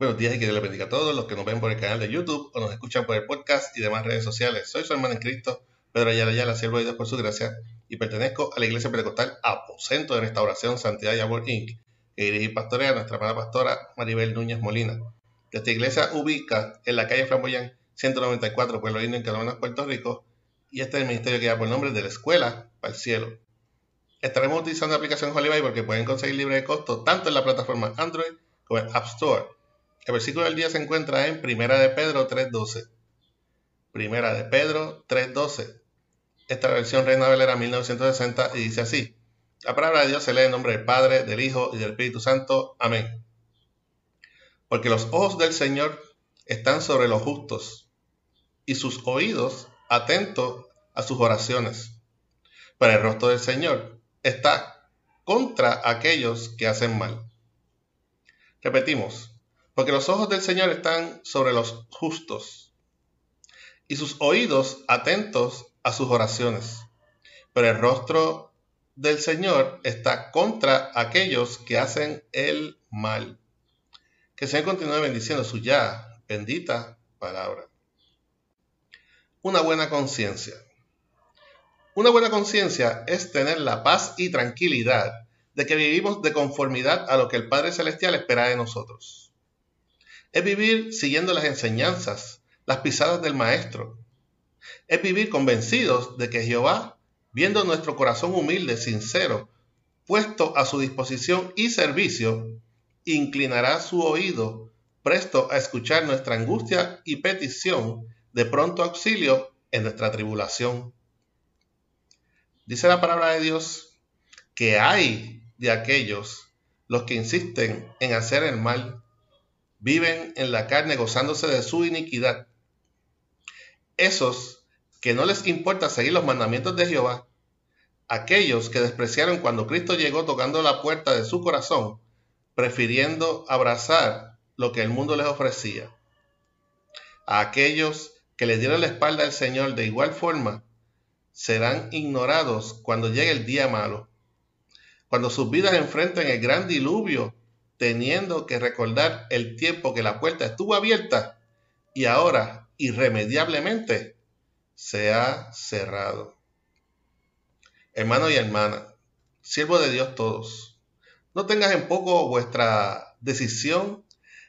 Buenos días y que Dios les bendiga a todos los que nos ven por el canal de YouTube o nos escuchan por el podcast y demás redes sociales. Soy su hermano en Cristo, Pedro Ayala Ayala, siervo de Dios por su gracia, y pertenezco a la Iglesia Pentecostal Aposento de Restauración Santidad y Amor Inc., que dirige y pastorea a nuestra amada pastora Maribel Núñez Molina. Esta iglesia ubica en la calle Flamboyán 194, Pueblo Lindo, en Canonas, Puerto Rico, y este es el ministerio que da por nombre de la Escuela para el Cielo. Estaremos utilizando la aplicación Holy porque pueden conseguir libre de costo tanto en la plataforma Android como en App Store el versículo del día se encuentra en Primera de Pedro 3.12. Primera de Pedro 3.12. Esta versión Reina Valera 1960 y dice así. La palabra de Dios se lee en nombre del Padre, del Hijo y del Espíritu Santo. Amén. Porque los ojos del Señor están sobre los justos y sus oídos atentos a sus oraciones. Pero el rostro del Señor está contra aquellos que hacen mal. Repetimos, porque los ojos del Señor están sobre los justos y sus oídos atentos a sus oraciones. Pero el rostro del Señor está contra aquellos que hacen el mal. Que el Señor continúe bendiciendo su ya bendita palabra. Una buena conciencia. Una buena conciencia es tener la paz y tranquilidad de que vivimos de conformidad a lo que el Padre Celestial espera de nosotros es vivir siguiendo las enseñanzas, las pisadas del Maestro. Es vivir convencidos de que Jehová, viendo nuestro corazón humilde, sincero, puesto a su disposición y servicio, inclinará su oído presto a escuchar nuestra angustia y petición de pronto auxilio en nuestra tribulación. Dice la palabra de Dios que hay de aquellos los que insisten en hacer el mal viven en la carne gozándose de su iniquidad. Esos que no les importa seguir los mandamientos de Jehová, aquellos que despreciaron cuando Cristo llegó tocando la puerta de su corazón, prefiriendo abrazar lo que el mundo les ofrecía. A aquellos que le dieron la espalda al Señor de igual forma, serán ignorados cuando llegue el día malo, cuando sus vidas enfrenten el gran diluvio teniendo que recordar el tiempo que la puerta estuvo abierta y ahora irremediablemente se ha cerrado. Hermano y hermana, siervo de Dios todos, no tengas en poco vuestra decisión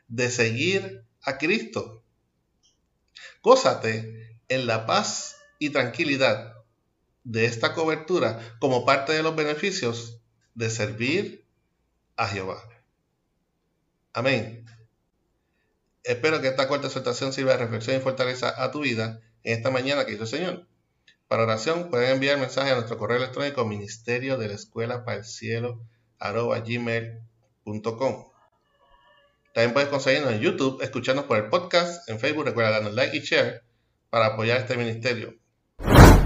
de seguir a Cristo. Gózate en la paz y tranquilidad de esta cobertura como parte de los beneficios de servir a Jehová. Amén. Espero que esta corta exhortación sirva de reflexión y fortaleza a tu vida en esta mañana que hizo el Señor. Para oración pueden enviar mensaje a nuestro correo electrónico ministerio de la escuela para el cielo gmail.com. También puedes conseguirnos en YouTube, escucharnos por el podcast, en Facebook, recuerda darnos like y share para apoyar este ministerio.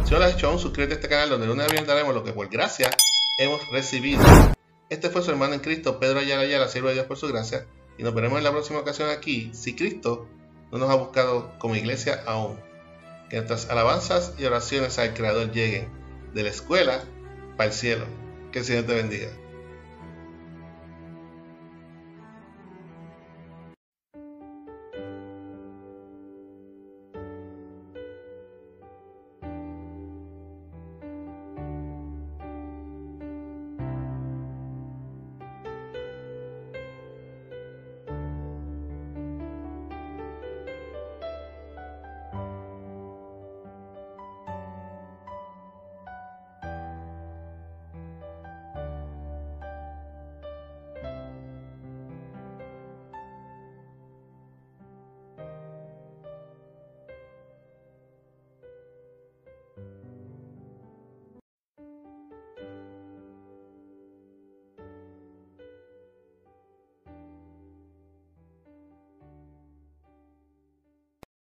Si no lo has hecho aún, suscríbete a este canal donde una vez daremos lo que por gracia hemos recibido. Este fue su hermano en Cristo, Pedro Ayala Ayala, siervo de Dios por su gracia, y nos veremos en la próxima ocasión aquí, si Cristo no nos ha buscado como iglesia aún. Que nuestras alabanzas y oraciones al Creador lleguen de la escuela para el cielo. Que el Señor te bendiga.